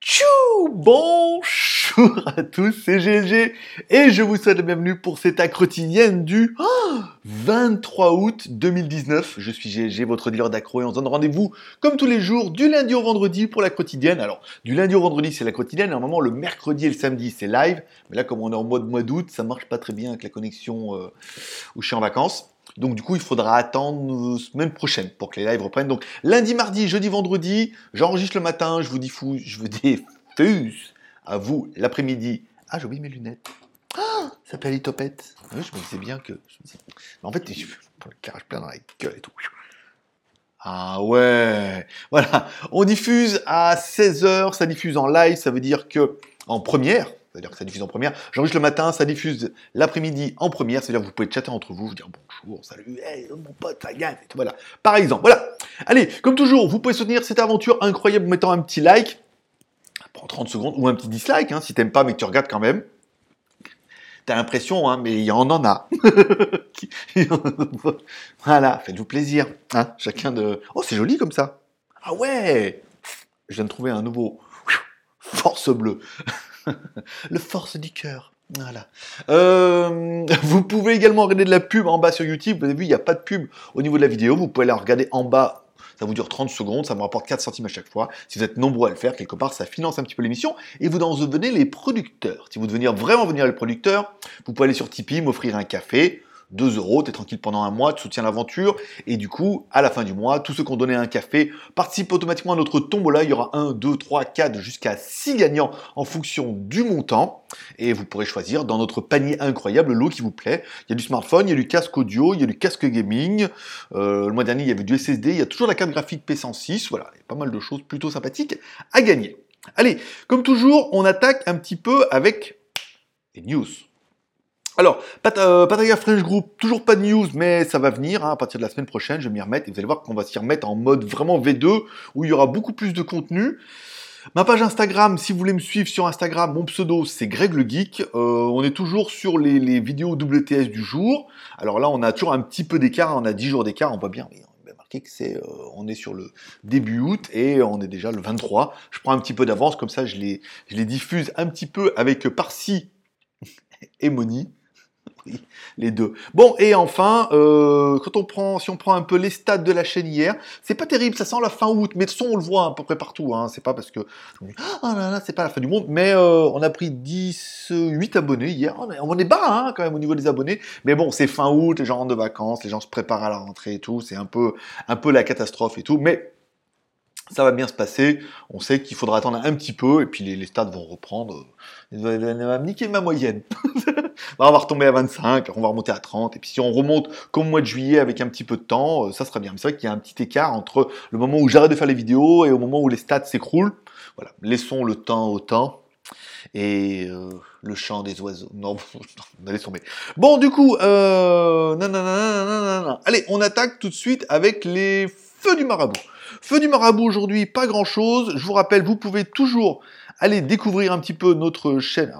Tchou Bonjour à tous, c'est GLG et je vous souhaite la bienvenue pour cette acte quotidienne du 23 août 2019. Je suis GLG, votre dealer d'accro et on se donne rendez-vous comme tous les jours du lundi au vendredi pour la quotidienne. Alors, du lundi au vendredi c'est la quotidienne, normalement le mercredi et le samedi c'est live, mais là comme on est en mode mois d'août, ça marche pas très bien avec la connexion euh, où je suis en vacances. Donc du coup, il faudra attendre semaine prochaine pour que les lives reprennent. Donc lundi, mardi, jeudi, vendredi, j'enregistre le matin, je vous diffuse, je vous diffuse à vous l'après-midi. Ah, j'ai oublié mes lunettes. Ah, ça s'appelle les topettes. Oui, je me disais bien que. Disais... Mais en fait, je pour le carrage plein dans la gueule et tout. Ah ouais, voilà. On diffuse à 16h, ça diffuse en live, ça veut dire que en première, c'est-à-dire que ça diffuse en première. J'enregistre le matin, ça diffuse l'après-midi en première, c'est-à-dire que vous pouvez chatter entre vous, vous dire bonjour, salut, hey, mon pote, ça gagne, voilà. Par exemple, voilà. Allez, comme toujours, vous pouvez soutenir cette aventure incroyable en mettant un petit like, prends 30 secondes, ou un petit dislike, hein, si t'aimes pas mais que tu regardes quand même. T'as l'impression, hein, mais il y en en a. voilà, faites-vous plaisir. Hein, chacun de... Oh, c'est joli comme ça. Ah ouais Je viens de trouver un nouveau force bleue. le force du cœur. Voilà. Euh, vous pouvez également regarder de la pub en bas sur YouTube. Vous avez vu, il n'y a pas de pub au niveau de la vidéo. Vous pouvez la regarder en bas. Ça vous dure 30 secondes, ça me rapporte 4 centimes à chaque fois. Si vous êtes nombreux à le faire, quelque part, ça finance un petit peu l'émission. Et vous en devenez les producteurs. Si vous devenez vraiment venir les producteurs, vous pouvez aller sur Tipeee, m'offrir un café. 2 euros, t'es tranquille pendant un mois, tu soutiens l'aventure, et du coup, à la fin du mois, tous ceux qui ont donné un café participent automatiquement à notre tombola. Il y aura 1, 2, 3, 4, jusqu'à 6 gagnants en fonction du montant, et vous pourrez choisir dans notre panier incroyable le lot qui vous plaît. Il y a du smartphone, il y a du casque audio, il y a du casque gaming. Euh, le mois dernier, il y avait du SSD, il y a toujours la carte graphique P106. Voilà, il y a pas mal de choses plutôt sympathiques à gagner. Allez, comme toujours, on attaque un petit peu avec les news. Alors, Pat euh, French Group, toujours pas de news, mais ça va venir hein, à partir de la semaine prochaine. Je vais m'y remettre et vous allez voir qu'on va s'y remettre en mode vraiment V2 où il y aura beaucoup plus de contenu. Ma page Instagram, si vous voulez me suivre sur Instagram, mon pseudo c'est Greg le Geek. Euh, on est toujours sur les, vidéos WTS du jour. Alors là, on a toujours un petit peu d'écart, on a 10 jours d'écart, on voit bien. On a marqué que c'est, euh, on est sur le début août et on est déjà le 23. Je prends un petit peu d'avance, comme ça je les, je les diffuse un petit peu avec Parsi et Moni les deux. Bon, et enfin, euh, quand on prend, si on prend un peu les stats de la chaîne hier, c'est pas terrible, ça sent la fin août, mais de son, on le voit à peu près partout, hein, c'est pas parce que, ah là là, c'est pas la fin du monde, mais euh, on a pris 10, 8 abonnés hier, on est bas, hein, quand même, au niveau des abonnés, mais bon, c'est fin août, les gens rentrent de vacances, les gens se préparent à la rentrée et tout, c'est un peu, un peu la catastrophe et tout, mais ça va bien se passer. On sait qu'il faudra attendre un petit peu et puis les, les stats vont reprendre. Il va niquer ma moyenne. on va retomber à 25, on va remonter à 30. Et puis si on remonte comme mois de juillet avec un petit peu de temps, euh, ça sera bien. Mais c'est vrai qu'il y a un petit écart entre le moment où j'arrête de faire les vidéos et au moment où les stats s'écroulent. Voilà, laissons le temps au temps. Et euh, le chant des oiseaux. Non, on allait tomber. Bon, du coup, euh, allez, on attaque tout de suite avec les feux du marabout. Feu du marabout aujourd'hui, pas grand chose. Je vous rappelle, vous pouvez toujours aller découvrir un petit peu notre chaîne.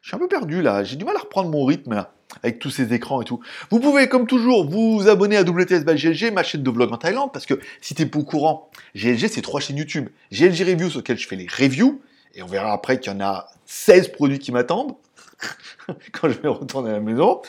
Je suis un peu perdu là, j'ai du mal à reprendre mon rythme avec tous ces écrans et tout. Vous pouvez, comme toujours, vous abonner à WTS ma chaîne de vlog en Thaïlande, parce que si t'es pas au courant, GLG c'est trois chaînes YouTube. GLG Review sur lequel je fais les reviews, et on verra après qu'il y en a 16 produits qui m'attendent quand je vais retourner à la maison.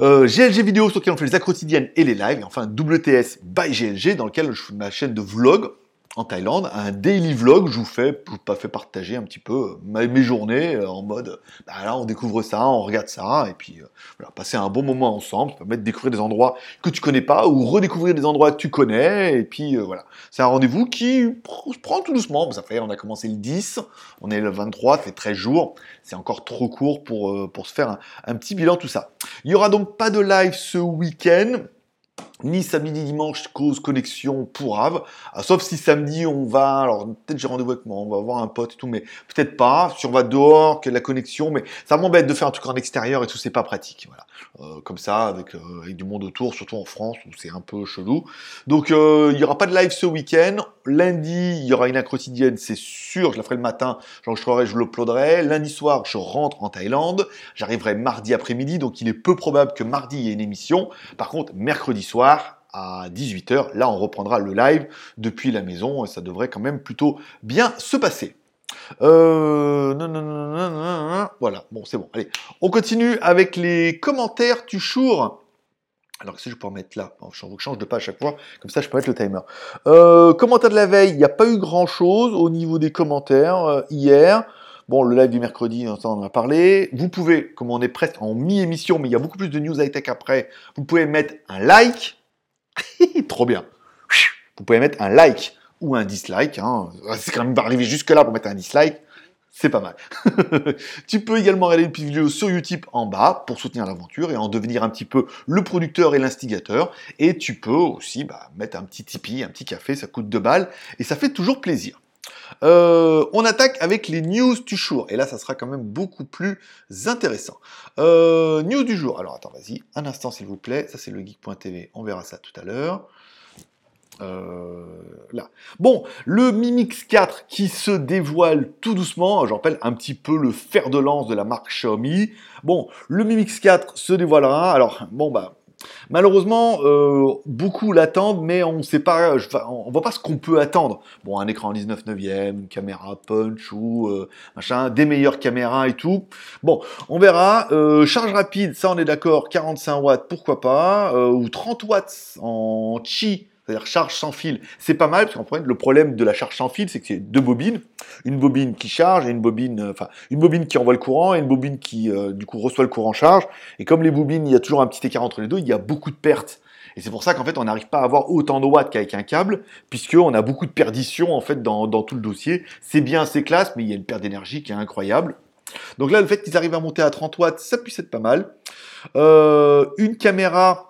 Euh, GLG vidéo sur lequel on fait les quotidiennes et les lives, enfin WTS by GLG dans lequel je fais ma chaîne de vlog en Thaïlande, un daily vlog, je vous fais, partager un petit peu euh, mes journées euh, en mode, bah là on découvre ça, on regarde ça, et puis voilà, passer un bon moment ensemble, ça permet de découvrir des endroits que tu connais pas, ou redécouvrir des endroits que tu connais, et puis voilà. C'est un rendez-vous qui se prend tout doucement, ça fait, on a commencé le 10, on est le 23, ça fait 13 jours, c'est encore trop court pour, pour se faire un, un petit bilan, tout ça. Il y aura donc pas de live ce week-end ni samedi ni dimanche cause connexion pour Ave. Ah, sauf si samedi on va, alors peut-être j'ai rendez-vous avec moi, on va voir un pote et tout, mais peut-être pas. Si on va dehors, que la connexion, mais ça m'embête de faire un truc en extérieur et tout, c'est pas pratique. Voilà, euh, comme ça avec, euh, avec du monde autour, surtout en France où c'est un peu chelou. Donc euh, il y aura pas de live ce week-end. Lundi il y aura une accro quotidienne, c'est sûr. Je la ferai le matin, j'enregistrerai, je l'uploaderai. Lundi soir je rentre en Thaïlande. J'arriverai mardi après-midi, donc il est peu probable que mardi il y ait une émission. Par contre mercredi soir à 18h. Là, on reprendra le live depuis la maison et ça devrait quand même plutôt bien se passer. Euh, voilà, bon, c'est bon. Allez, on continue avec les commentaires tu chour. Alors, que si je peux mettre là? Je change de pas à chaque fois, comme ça je peux mettre le timer. Euh, commentaire de la veille, il n'y a pas eu grand chose au niveau des commentaires euh, hier. Bon, le live du mercredi, on en a parlé. Vous pouvez, comme on est presque en mi-émission, mais il y a beaucoup plus de news high-tech après, vous pouvez mettre un like. Trop bien. Vous pouvez mettre un like ou un dislike. Hein. C'est quand même arriver jusque-là pour mettre un dislike. C'est pas mal. tu peux également regarder une petite vidéo sur YouTube en bas pour soutenir l'aventure et en devenir un petit peu le producteur et l'instigateur. Et tu peux aussi bah, mettre un petit Tipeee, un petit café, ça coûte 2 balles et ça fait toujours plaisir. Euh, on attaque avec les news du jour. Et là, ça sera quand même beaucoup plus intéressant. Euh, news du jour. Alors, attends, vas-y. Un instant, s'il vous plaît. Ça, c'est le geek.tv. On verra ça tout à l'heure. Euh, là. Bon, le Mi Mix 4 qui se dévoile tout doucement, j'en rappelle un petit peu le fer de lance de la marque Xiaomi. Bon, le Mi Mix 4 se dévoilera. Alors, bon bah Malheureusement, euh, beaucoup l'attendent, mais on ne sait pas, on voit pas ce qu'on peut attendre. Bon, un écran 19 neuvième, une caméra punch ou euh, machin, des meilleures caméras et tout. Bon, on verra. Euh, charge rapide, ça on est d'accord, 45 watts, pourquoi pas, ou 30 watts en chi c'est-à-dire charge sans fil, c'est pas mal, parce qu'en fait, le problème de la charge sans fil, c'est que c'est deux bobines, une bobine qui charge et une bobine, euh, enfin, une bobine qui envoie le courant et une bobine qui, euh, du coup, reçoit le courant charge. Et comme les bobines, il y a toujours un petit écart entre les deux, il y a beaucoup de pertes. Et c'est pour ça qu'en fait, on n'arrive pas à avoir autant de watts qu'avec un câble, puisqu'on a beaucoup de perditions, en fait, dans, tout le dossier. C'est bien, c'est classe, mais il y a une perte d'énergie qui est incroyable. Donc là, le fait qu'ils arrivent à monter à 30 watts, ça puisse être pas mal. Euh, une caméra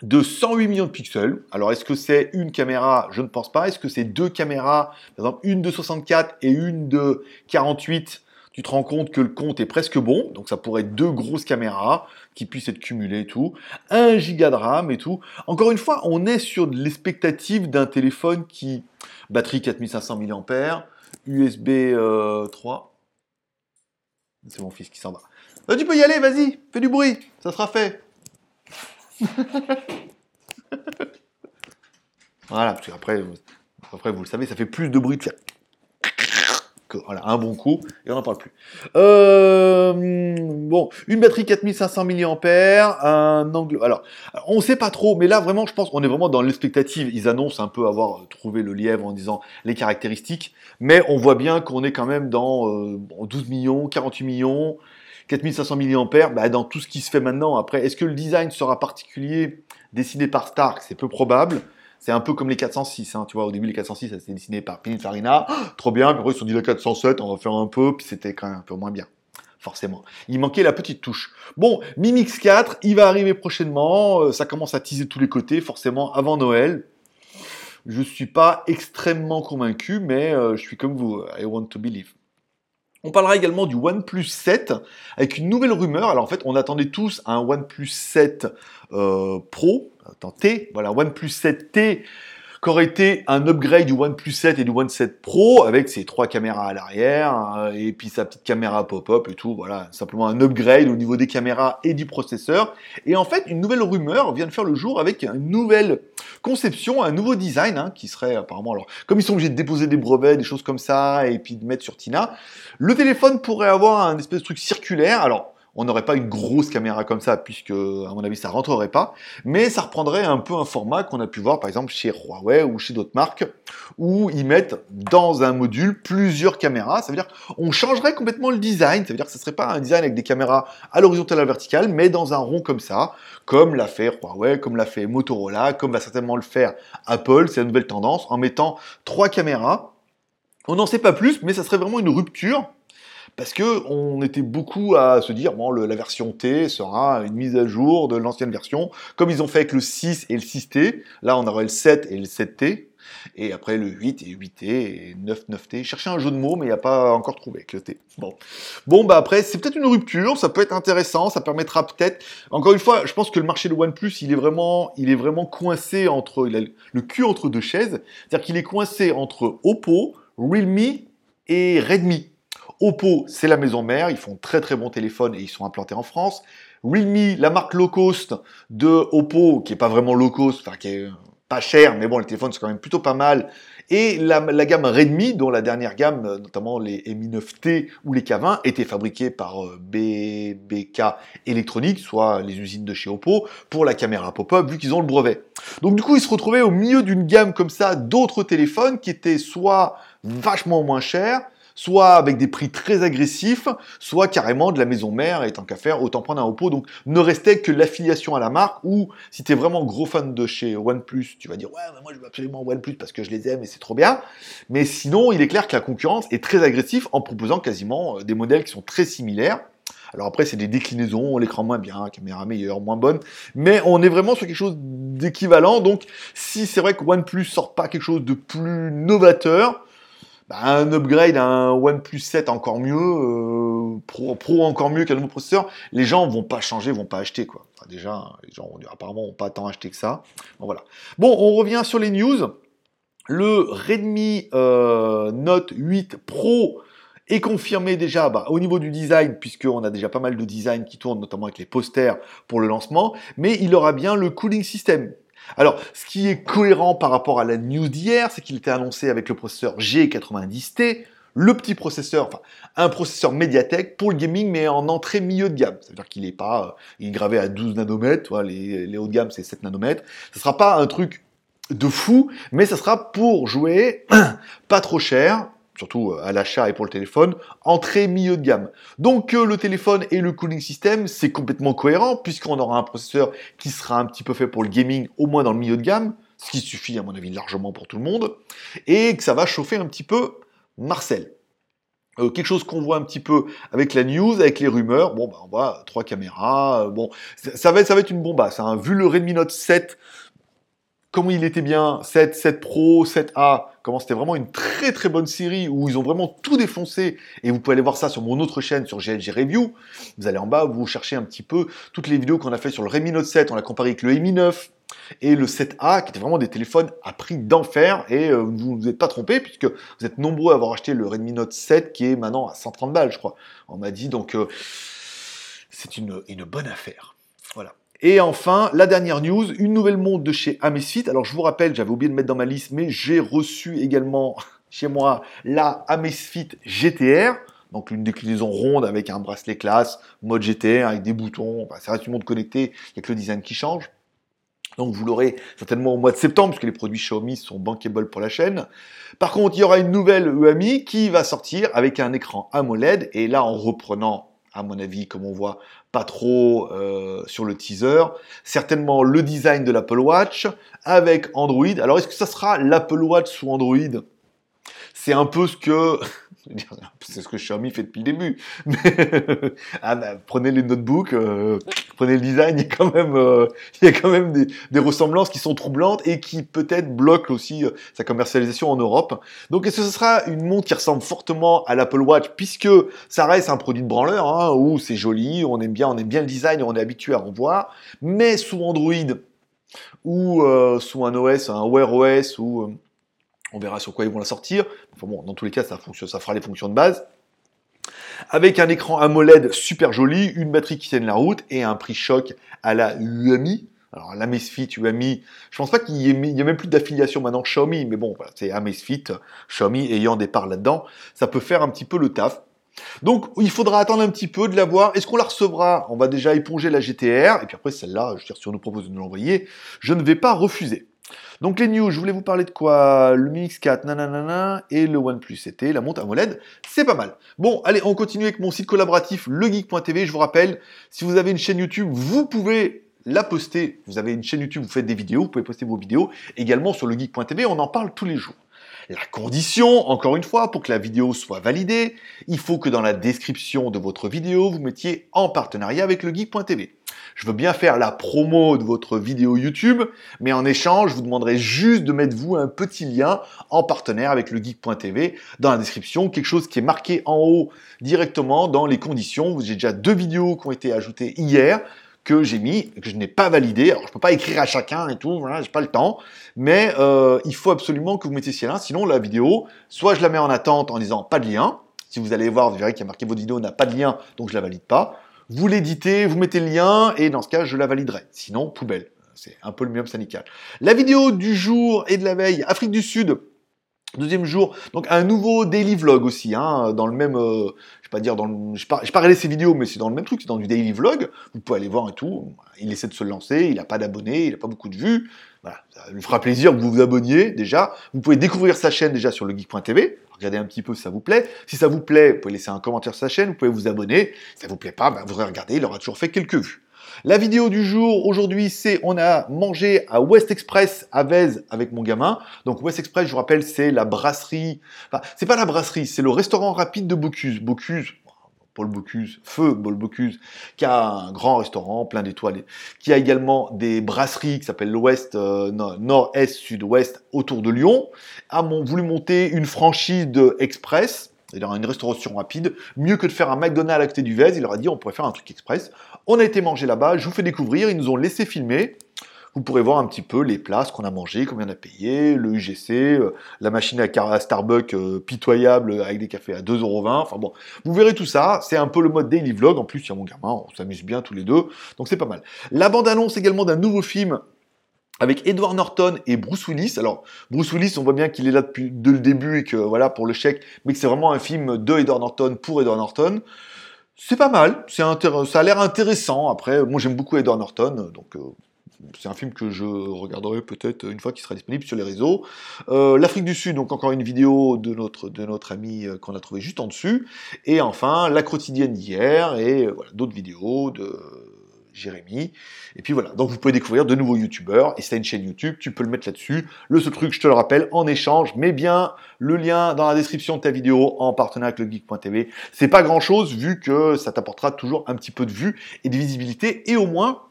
de 108 millions de pixels. Alors, est-ce que c'est une caméra? Je ne pense pas. Est-ce que c'est deux caméras? Par exemple, une de 64 et une de 48 tu te rends compte que le compte est presque bon, donc ça pourrait être deux grosses caméras qui puissent être cumulées et tout, un giga de RAM et tout. Encore une fois, on est sur l'expectative d'un téléphone qui batterie 4500 mAh, USB 3. C'est mon fils qui s'en va. Euh, tu peux y aller, vas-y, fais du bruit, ça sera fait. voilà, parce qu'après, après, vous le savez, ça fait plus de bruit de faire que, voilà, un bon coup, et on n'en parle plus. Euh, bon, une batterie 4500 mAh, un angle... Alors, on ne sait pas trop, mais là, vraiment, je pense qu'on est vraiment dans l'expectative. Ils annoncent un peu avoir trouvé le lièvre en disant les caractéristiques, mais on voit bien qu'on est quand même dans 12 euh, millions, 48 millions, 4500 mAh, dans tout ce qui se fait maintenant. Après, est-ce que le design sera particulier décidé par Stark? C'est peu probable. C'est un peu comme les 406, hein, tu vois, au début les 406, ça s'est dessiné par Pininfarina, trop bien, puis après ils se sont dit les 407, on va faire un peu, puis c'était quand même un peu moins bien forcément. Il manquait la petite touche. Bon, Mimix 4, il va arriver prochainement, euh, ça commence à teaser tous les côtés, forcément avant Noël. Je suis pas extrêmement convaincu, mais euh, je suis comme vous, I want to believe. On parlera également du OnePlus 7 avec une nouvelle rumeur. Alors en fait, on attendait tous un OnePlus 7 euh, Pro, attends, T, voilà, OnePlus 7T qu'aurait été un upgrade du OnePlus 7 et du One 7 Pro avec ses trois caméras à l'arrière hein, et puis sa petite caméra pop-up et tout. Voilà, simplement un upgrade au niveau des caméras et du processeur. Et en fait, une nouvelle rumeur vient de faire le jour avec une nouvelle conception, un nouveau design hein, qui serait apparemment alors comme ils sont obligés de déposer des brevets, des choses comme ça et puis de mettre sur Tina, le téléphone pourrait avoir un espèce de truc circulaire. Alors on n'aurait pas une grosse caméra comme ça, puisque, à mon avis, ça rentrerait pas, mais ça reprendrait un peu un format qu'on a pu voir, par exemple, chez Huawei ou chez d'autres marques, où ils mettent dans un module plusieurs caméras. Ça veut dire on changerait complètement le design. Ça veut dire que ce serait pas un design avec des caméras à l'horizontale et à la verticale, mais dans un rond comme ça, comme l'a fait Huawei, comme l'a fait Motorola, comme va certainement le faire Apple. C'est la nouvelle tendance, en mettant trois caméras. On n'en sait pas plus, mais ça serait vraiment une rupture parce que on était beaucoup à se dire bon la version T sera une mise à jour de l'ancienne version comme ils ont fait avec le 6 et le 6T là on aurait le 7 et le 7T et après le 8 et 8T et 9 9T chercher un jeu de mots mais il n'y a pas encore trouvé avec le T. Bon. Bon bah après c'est peut-être une rupture ça peut être intéressant ça permettra peut-être encore une fois je pense que le marché de OnePlus il est vraiment il est vraiment coincé entre le cul entre deux chaises. C'est-à-dire qu'il est coincé entre Oppo Realme et Redmi Oppo, c'est la maison mère, ils font très très bons téléphones et ils sont implantés en France. Realme, la marque low cost de Oppo, qui est pas vraiment low cost, enfin qui est pas cher, mais bon, les téléphones sont quand même plutôt pas mal. Et la, gamme Redmi, dont la dernière gamme, notamment les Mi 9T ou les K20, étaient fabriquées par euh, BBK Electronics, soit les usines de chez Oppo, pour la caméra pop-up, vu qu'ils ont le brevet. Donc du coup, ils se retrouvaient au milieu d'une gamme comme ça d'autres téléphones qui étaient soit vachement moins chers, soit avec des prix très agressifs, soit carrément de la maison mère, et tant qu'à faire, autant prendre un Oppo. Donc ne restait que l'affiliation à la marque, ou si tu es vraiment gros fan de chez OnePlus, tu vas dire ouais, moi je veux absolument OnePlus parce que je les aime et c'est trop bien. Mais sinon, il est clair que la concurrence est très agressive en proposant quasiment euh, des modèles qui sont très similaires. Alors après, c'est des déclinaisons, l'écran moins bien, caméra meilleure, moins bonne, mais on est vraiment sur quelque chose d'équivalent. Donc, si c'est vrai que OnePlus sort pas quelque chose de plus novateur, un upgrade un OnePlus 7 encore mieux, euh, Pro, Pro, encore mieux qu'un nouveau processeur, les gens vont pas changer, vont pas acheter quoi. déjà, les gens apparemment n'ont pas tant acheté que ça. Bon voilà. Bon, on revient sur les news. Le Redmi euh, Note 8 Pro est confirmé déjà bah, au niveau du design, puisqu'on a déjà pas mal de design qui tournent, notamment avec les posters pour le lancement, mais il aura bien le cooling system alors, ce qui est cohérent par rapport à la news d'hier, c'est qu'il était annoncé avec le processeur G90T, le petit processeur, enfin un processeur Mediatek pour le gaming, mais en entrée milieu de gamme. C'est-à-dire qu'il est pas, euh, il est gravé à 12 nanomètres, les, les hauts de gamme c'est 7 nanomètres. Ce sera pas un truc de fou, mais ça sera pour jouer pas trop cher, surtout euh, à l'achat et pour le téléphone, entrée milieu de gamme. Donc euh, le téléphone et le cooling system, c'est complètement cohérent puisqu'on aura un processeur qui sera un petit peu fait pour le gaming, au moins dans le milieu de gamme, ce qui suffit à mon avis largement pour tout le monde, et que ça va chauffer un petit peu Marcel. Euh, quelque chose qu'on voit un petit peu avec la news, avec les rumeurs. Bon, bah, on voit trois caméras. bon, ça, va, ça être une bombasse. Hein. Vu le Redmi Note 7, comment il était bien, 7, 7 Pro, 7A, comment c'était vraiment une très très bonne série où ils ont vraiment tout défoncé. Et vous pouvez aller voir ça sur mon autre chaîne, sur GLG Review. Vous allez en bas, vous cherchez un petit peu toutes les vidéos qu'on a fait sur le Redmi Note 7. On l'a comparé avec le Mi 9 et le 7A, qui étaient vraiment des téléphones à prix d'enfer. Et euh, vous ne vous êtes pas trompé, puisque vous êtes nombreux à avoir acheté le Redmi Note 7, qui est maintenant à 130 balles, je crois. On m'a dit, donc euh, c'est une, une bonne affaire. Et enfin, la dernière news, une nouvelle montre de chez Amazfit. Alors je vous rappelle, j'avais oublié de mettre dans ma liste, mais j'ai reçu également chez moi la Amazfit GTR. Donc une déclinaison ronde avec un bracelet classe, mode GTR avec des boutons. Enfin, ça reste une montre connectée, il n'y a que le design qui change. Donc vous l'aurez certainement au mois de septembre, puisque les produits Xiaomi sont bankable pour la chaîne. Par contre, il y aura une nouvelle EMI qui va sortir avec un écran AMOLED. Et là, en reprenant à mon avis, comme on voit pas trop euh, sur le teaser. Certainement le design de l'Apple Watch avec Android. Alors est-ce que ça sera l'Apple Watch sous Android? C'est un peu ce que c'est ce que Xiaomi fait depuis le début. Mais ah prenez les notebooks, euh, prenez le design, il y a quand même, euh, il y a quand même des, des, ressemblances qui sont troublantes et qui peut-être bloquent aussi euh, sa commercialisation en Europe. Donc est-ce que ce sera une montre qui ressemble fortement à l'Apple Watch puisque ça reste un produit de branleur, hein, où c'est joli, on aime bien, on aime bien le design, on est habitué à en voir, mais sous Android ou sous un OS, un Wear OS ou on verra sur quoi ils vont la sortir. Bon, dans tous les cas, ça, fera les fonctions de base. Avec un écran AMOLED super joli, une batterie qui tienne la route et un prix choc à la UMI. Alors l'Amazfit, UMI, je pense pas qu'il y, ait, même plus d'affiliation maintenant Xiaomi, mais bon, voilà, c'est Amazfit, Xiaomi ayant des parts là-dedans, ça peut faire un petit peu le taf. Donc il faudra attendre un petit peu de la voir. Est-ce qu'on la recevra? On va déjà éponger la GTR, et puis après celle-là, je veux dire, si on nous propose de nous l'envoyer, je ne vais pas refuser. Donc les news, je voulais vous parler de quoi? Le Mi X4, nanana, et le OnePlus CT, la montre AMOLED, c'est pas mal. Bon, allez, on continue avec mon site collaboratif, legeek.tv. Je vous rappelle, si vous avez une chaîne YouTube, vous pouvez la poster. Vous avez une chaîne YouTube, vous faites des vidéos, vous pouvez poster vos vidéos également sur legeek.tv, on en parle tous les jours. La condition, encore une fois, pour que la vidéo soit validée, il faut que dans la description de votre vidéo, vous mettiez en partenariat avec le geek.tv. Je veux bien faire la promo de votre vidéo YouTube, mais en échange, je vous demanderai juste de mettre vous un petit lien en partenaire avec le geek.tv dans la description, quelque chose qui est marqué en haut directement dans les conditions. J'ai déjà deux vidéos qui ont été ajoutées hier que j'ai mis, que je n'ai pas validé. Alors, je peux pas écrire à chacun et tout, voilà, j'ai pas le temps. Mais euh, il faut absolument que vous mettiez ce lien, sinon la vidéo, soit je la mets en attente en disant pas de lien. Si vous allez voir, vous verrez qu'il y a marqué votre vidéo n'a pas de lien, donc je la valide pas vous l'éditez, vous mettez le lien, et dans ce cas, je la validerai. Sinon, poubelle. C'est un peu le minimum syndical. La vidéo du jour et de la veille, Afrique du Sud, Deuxième jour, donc un nouveau daily vlog aussi, hein, dans le même, euh, je vais pas dire dans le, je pas, pas regardé ses vidéos, mais c'est dans le même truc, c'est dans du daily vlog. Vous pouvez aller voir et tout. Il essaie de se lancer, il n'a pas d'abonnés, il n'a pas beaucoup de vues. Voilà, ça lui fera plaisir que vous vous abonniez déjà. Vous pouvez découvrir sa chaîne déjà sur le geek.tv. Regardez un petit peu si ça vous plaît. Si ça vous plaît, vous pouvez laisser un commentaire sur sa chaîne, vous pouvez vous abonner. Si ça vous plaît pas, ben, vous regardez, il aura toujours fait quelques vues. La vidéo du jour, aujourd'hui, c'est on a mangé à West Express à Vez avec mon gamin. Donc West Express, je vous rappelle, c'est la brasserie. Enfin, c'est pas la brasserie, c'est le restaurant rapide de Bocuse. Bocuse, Paul Bocuse, Feu Paul Bocuse, qui a un grand restaurant plein d'étoiles, qui a également des brasseries qui s'appellent l'Ouest, euh, Nord-Est, Sud-Ouest autour de Lyon, a voulu monter une franchise de Express c'est-à-dire une restauration rapide, mieux que de faire un McDonald's à côté du Vez, il leur a dit on pourrait faire un truc express. On a été manger là-bas, je vous fais découvrir, ils nous ont laissé filmer. Vous pourrez voir un petit peu les places qu'on a mangées, combien on a payé, le UGC, euh, la machine à, Starbucks euh, pitoyable avec des cafés à 2,20€. Enfin bon, vous verrez tout ça. C'est un peu le mode daily vlog. En plus, il y a mon gamin, on s'amuse bien tous les deux. Donc c'est pas mal. La bande-annonce également d'un nouveau film avec Edward Norton et Bruce Willis. Alors, Bruce Willis, on voit bien qu'il est là depuis le début et que voilà pour le chèque, mais que c'est vraiment un film de Edward Norton pour Edward Norton. C'est pas mal, ça a l'air intéressant. Après, moi j'aime beaucoup Edward Norton, donc euh, c'est un film que je regarderai peut-être une fois qu'il sera disponible sur les réseaux. Euh, L'Afrique du Sud, donc encore une vidéo de notre, de notre ami euh, qu'on a trouvé juste en dessus. Et enfin, la quotidienne d'hier et voilà, d'autres vidéos de Jérémy. Et puis voilà, donc vous pouvez découvrir de nouveaux youtubeurs, et c'est une chaîne YouTube, tu peux le mettre là-dessus. Le seul truc, je te le rappelle, en échange, mets bien le lien dans la description de ta vidéo en partenariat avec le geek.tv. C'est pas grand chose vu que ça t'apportera toujours un petit peu de vue et de visibilité, et au moins,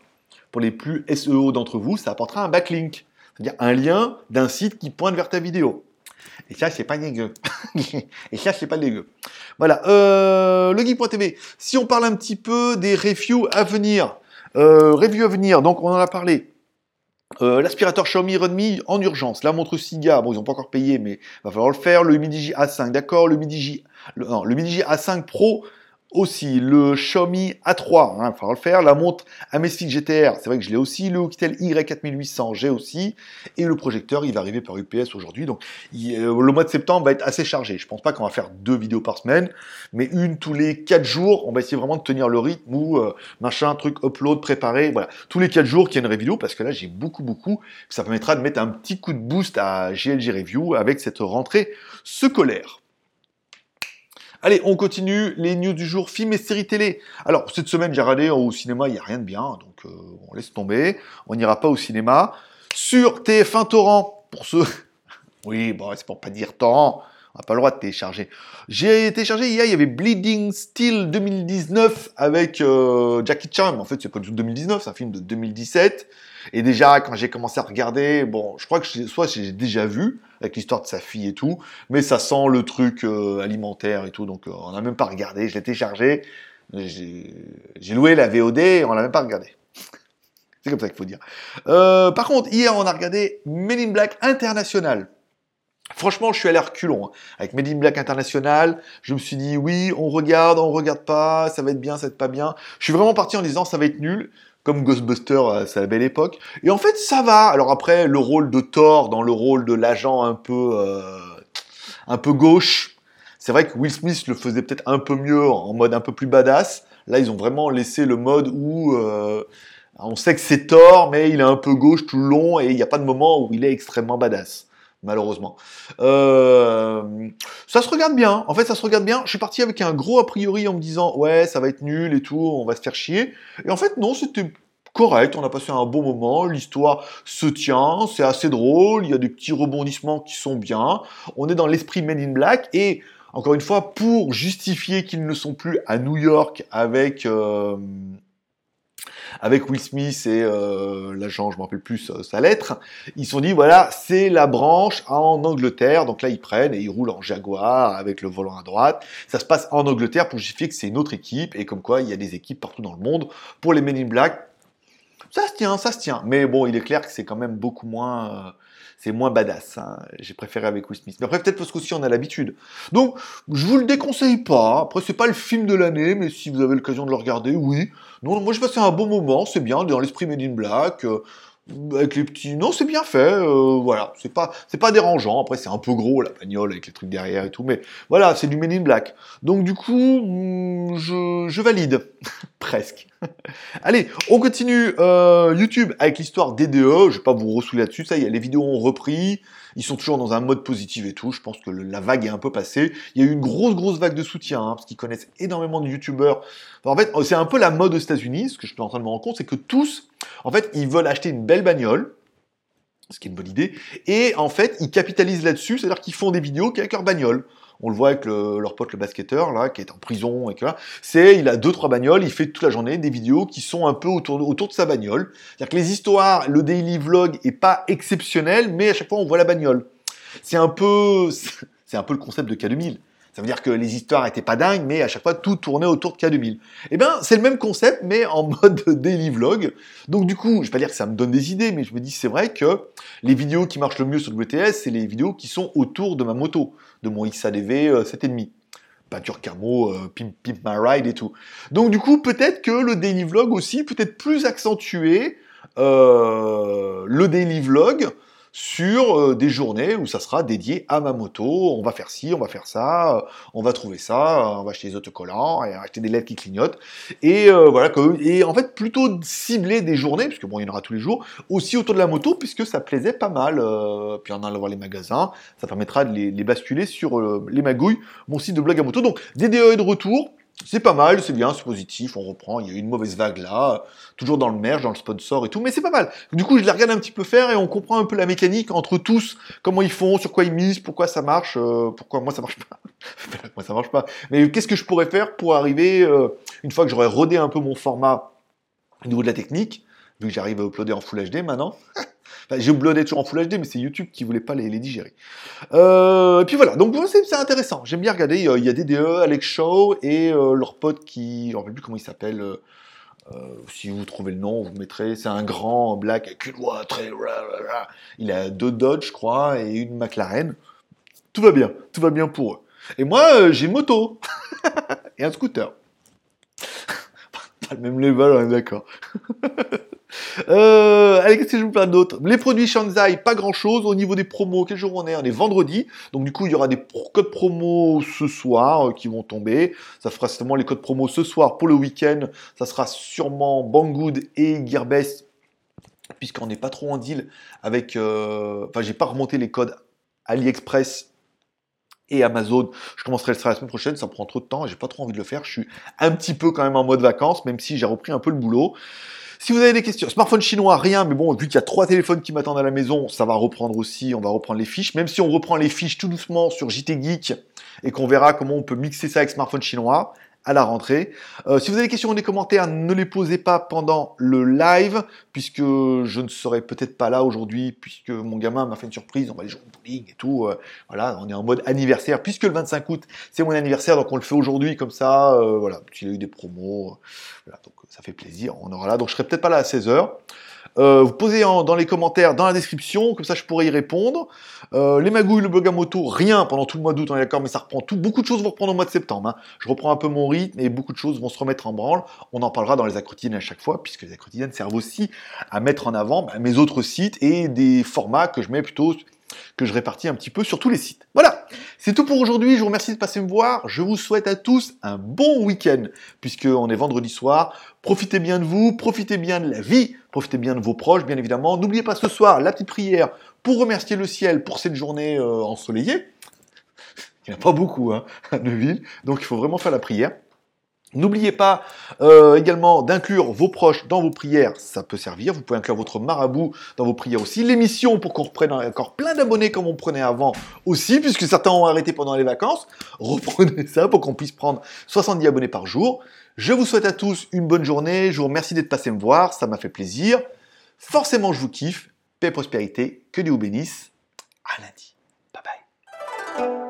pour les plus SEO d'entre vous, ça apportera un backlink. C'est-à-dire un lien d'un site qui pointe vers ta vidéo. Et ça, c'est pas dégueu. et ça, c'est pas dégueu. Voilà. Euh, le geek.tv. Si on parle un petit peu des reviews à venir, euh, review à venir, donc on en a parlé. Euh, l'aspirateur Xiaomi Redmi en urgence. La montre Siga, bon ils n'ont pas encore payé, mais va falloir le faire. Le Midi J A5, d'accord. Le Midi J, non, le Midi J A5 Pro aussi le Xiaomi A3, hein, il va falloir le faire, la montre Amazfit GTR, c'est vrai que je l'ai aussi, le Oukitel Y4800, j'ai aussi, et le projecteur, il va arriver par UPS aujourd'hui, donc euh, le mois de septembre va être assez chargé. Je pense pas qu'on va faire deux vidéos par semaine, mais une tous les quatre jours, on va essayer vraiment de tenir le rythme ou euh, machin, truc, upload, préparé, voilà, tous les quatre jours qu'il y a une review, parce que là j'ai beaucoup beaucoup, ça permettra de mettre un petit coup de boost à GLG Review avec cette rentrée scolaire. Allez, on continue les news du jour, films et séries télé. Alors, cette semaine, j'ai regardé au cinéma, il n'y a rien de bien, donc euh, on laisse tomber. On n'ira pas au cinéma. Sur TF1 Torrent, pour ceux... oui, bon, c'est pour pas dire torrent, on n'a pas le droit de télécharger. J'ai téléchargé hier, il y avait Bleeding Steel 2019 avec euh, Jackie Chan. En fait, c'est pas du tout 2019, c'est un film de 2017. Et déjà, quand j'ai commencé à regarder, bon, je crois que soit j'ai déjà vu, avec l'histoire de sa fille et tout, mais ça sent le truc euh, alimentaire et tout, donc euh, on n'a même pas regardé, je l'ai téléchargé, j'ai loué la VOD, et on l'a même pas regardé. C'est comme ça qu'il faut dire. Euh, par contre, hier, on a regardé Men in Black International. Franchement, je suis allé reculons. Hein. Avec Made in Black International, je me suis dit, oui, on regarde, on regarde pas, ça va être bien, ça va être pas bien. Je suis vraiment parti en disant, ça va être nul comme Ghostbuster, c'est la belle époque. Et en fait, ça va. Alors après, le rôle de Thor dans le rôle de l'agent un peu, euh, un peu gauche, c'est vrai que Will Smith le faisait peut-être un peu mieux en mode un peu plus badass. Là, ils ont vraiment laissé le mode où euh, on sait que c'est Thor, mais il est un peu gauche tout le long et il n'y a pas de moment où il est extrêmement badass malheureusement. Euh, ça se regarde bien. En fait, ça se regarde bien. Je suis parti avec un gros a priori en me disant ouais, ça va être nul et tout, on va se faire chier. Et en fait, non, c'était correct. On a passé un bon moment. L'histoire se tient, c'est assez drôle. Il y a des petits rebondissements qui sont bien. On est dans l'esprit Men in Black et encore une fois, pour justifier qu'ils ne sont plus à New York avec euh, avec Will Smith et euh, l'agent, je me rappelle plus sa lettre, ils se sont dit voilà, c'est la branche en Angleterre, donc là ils prennent et ils roulent en Jaguar avec le volant à droite. Ça se passe en Angleterre pour justifier que c'est une autre équipe et comme quoi il y a des équipes partout dans le monde. Pour les Men in Black, ça se tient, ça se tient. Mais bon, il est clair que c'est quand même beaucoup moins. C'est moins badass. hein. J'ai préféré avec Will Smith. Mais après, peut-être parce qu'aussi on a l'habitude. Donc, je vous le déconseille pas. Après, c'est pas le film de l'année, mais si vous avez l'occasion de le regarder, oui. Non, moi, j'ai passé un bon moment. C'est bien, dans l'esprit Made in Black. euh, avec les petits, non, c'est bien fait. euh, voilà, c'est pas, c'est pas dérangeant. Après, c'est un peu gros la bagnole avec les trucs derrière et tout, mais voilà, c'est du Men in Black. Donc du coup, hmm, je, je valide presque. Allez, on continue euh, YouTube avec l'histoire d'EDE. Je vais pas vous ressouler là-dessus. Ça y est, les vidéos ont repris. Ils sont toujours dans un mode positif et tout. Je pense que la vague est un peu passée. Il y a eu une grosse, grosse vague de soutien hein, parce qu'ils connaissent énormément de YouTubeurs. En fait, c'est un peu la mode aux États-Unis. Ce que je suis en train de me rendre compte, c'est que tous, en fait, ils veulent acheter une belle bagnole. Ce qui est une bonne idée. Et en fait, ils capitalisent là-dessus, c'est-à-dire qu'ils font des vidéos avec leur bagnole. On le voit avec le- leur pote le basketteur là, qui est en prison et que là, c'est il a deux trois bagnoles, il fait toute la journée des vidéos qui sont un peu autour de, autour de sa bagnole. C'est-à-dire que les histoires, le daily vlog est pas exceptionnel, mais à chaque fois on voit la bagnole. C'est un peu c'est un peu le concept de K2000. Ça veut dire que les histoires étaient pas dingues, mais à chaque fois tout tournait autour de K2000. Eh ben, c'est le même concept, mais en mode daily vlog. Donc du coup, je vais pas dire que ça me donne des idées, mais je me dis c'est vrai que les vidéos qui marchent le mieux sur WTS, c'est les vidéos qui sont autour de ma moto, de mon XADV euh, 7,5. Peinture camo, euh, pimp, pimp my ride et tout. Donc du coup, peut-être que le daily vlog aussi peut être plus accentué, euh, le daily vlog, sur euh, des journées où ça sera dédié à ma moto. On va faire ci, on va faire ça, euh, on va trouver ça, euh, on va acheter des autocollants et acheter des lettres qui clignotent. Et euh, voilà, que- et en fait plutôt cibler des journées, puisque bon, il y en aura tous les jours, aussi autour de la moto, puisque ça plaisait pas mal. euh, puis en allant voir les magasins, ça permettra de les, les basculer sur euh, les magouilles, mon site de blog à moto. Donc DDE est de retour. C'est pas mal, c'est bien, c'est positif, on reprend. Il y a eu une mauvaise vague là, toujours dans le merge, dans le sponsor et tout, mais c'est pas mal. Du coup, je les regarde un petit peu faire et on comprend un peu la mécanique entre tous, comment ils font, sur quoi ils misent, pourquoi ça marche, euh, pourquoi moi ça marche pas. moi ça marche pas. Mais qu'est-ce que je pourrais faire pour arriver, euh, une fois que j'aurais rodé un peu mon format au niveau de la technique, vu que j'arrive à uploader en Full HD maintenant. J'ai uploadé toujours en Full HD, mais c'est YouTube qui voulait pas les, digérer. Euh, et puis voilà, donc c'est intéressant. J'aime bien regarder. Il y a DDE, Alex Shaw et euh, leur pote qui, je ne plus comment il s'appelle. euh, si vous trouvez le nom, vous mettrez. C'est un grand black voix très. Il a deux Dodge, je crois, et une McLaren. Tout va bien, tout va bien pour eux. Et moi, j'ai une moto et un scooter. Pas le même level, on est d'accord. Euh, allez, qu'est-ce que je vous parle d'autre? Les produits Shanzai, pas grand chose. Au niveau des promos, quel jour on est? On est vendredi. Donc, du coup, il y aura des codes promo ce soir euh, qui vont tomber. Ça fera certainement les codes promo ce soir pour le week-end. Ça sera sûrement Banggood et Gearbest, puisqu'on n'est pas trop en deal avec. euh, Enfin, j'ai pas remonté les codes AliExpress et Amazon. Je commencerai le la semaine prochaine, ça prend trop de temps j'ai pas trop envie de le faire. Je suis un petit peu quand même en mode vacances, même si j'ai repris un peu le boulot. Si vous avez des questions, smartphone chinois, rien, mais bon, vu qu'il y a trois téléphones qui m'attendent à la maison, ça va reprendre aussi, on va reprendre les fiches, même si on reprend les fiches tout doucement sur JT Geek et qu'on verra comment on peut mixer ça avec smartphone chinois à la rentrée. Euh, si vous avez des questions dans les commentaires, ne les posez pas pendant le live, puisque je ne serai peut-être pas là aujourd'hui, puisque mon gamin m'a fait une surprise, on va aller jouer au bowling et tout. euh, voilà, on est en mode anniversaire, puisque le 25 août, c'est mon anniversaire, donc on le fait aujourd'hui comme ça. euh, voilà, il a eu des promos, donc ça fait plaisir, on aura là. Donc je serai peut-être pas là à 16h. Euh, vous posez en- dans les commentaires, dans la description, comme ça je pourrai y répondre. Euh, les magouilles, le blog à moto, rien pendant tout le mois d'août, on est d'accord, mais ça reprend tout. Beaucoup de choses vont reprendre au mois de septembre. hein. Je reprends un peu mon rythme et beaucoup de choses vont se remettre en branle. On en parlera dans les quotidiennes à chaque fois, puisque les quotidiennes servent aussi à mettre en avant bah, mes autres sites et des formats que je mets plutôt que je répartis un petit peu sur tous les sites. Voilà, c'est tout pour aujourd'hui. Je vous remercie de passer me voir. Je vous souhaite à tous un bon week-end, puisqu'on est vendredi soir. Profitez bien de vous, profitez bien de la vie, profitez bien de vos proches, bien évidemment. N'oubliez pas ce soir la petite prière pour remercier le ciel pour cette journée euh, ensoleillée. Il n'y en a pas beaucoup hein, à Neuville, donc il faut vraiment faire la prière. N'oubliez pas euh, également d'inclure vos proches dans vos prières, ça peut servir. Vous pouvez inclure votre marabout dans vos prières aussi. L'émission pour qu'on reprenne encore plein d'abonnés comme on prenait avant aussi, puisque certains ont arrêté pendant les vacances. Reprenez ça pour qu'on puisse prendre 70 abonnés par jour. Je vous souhaite à tous une bonne journée. Je vous remercie d'être passé me voir, ça m'a fait plaisir. Forcément, je vous kiffe. Paix et prospérité, que Dieu vous bénisse. À lundi. Bye bye.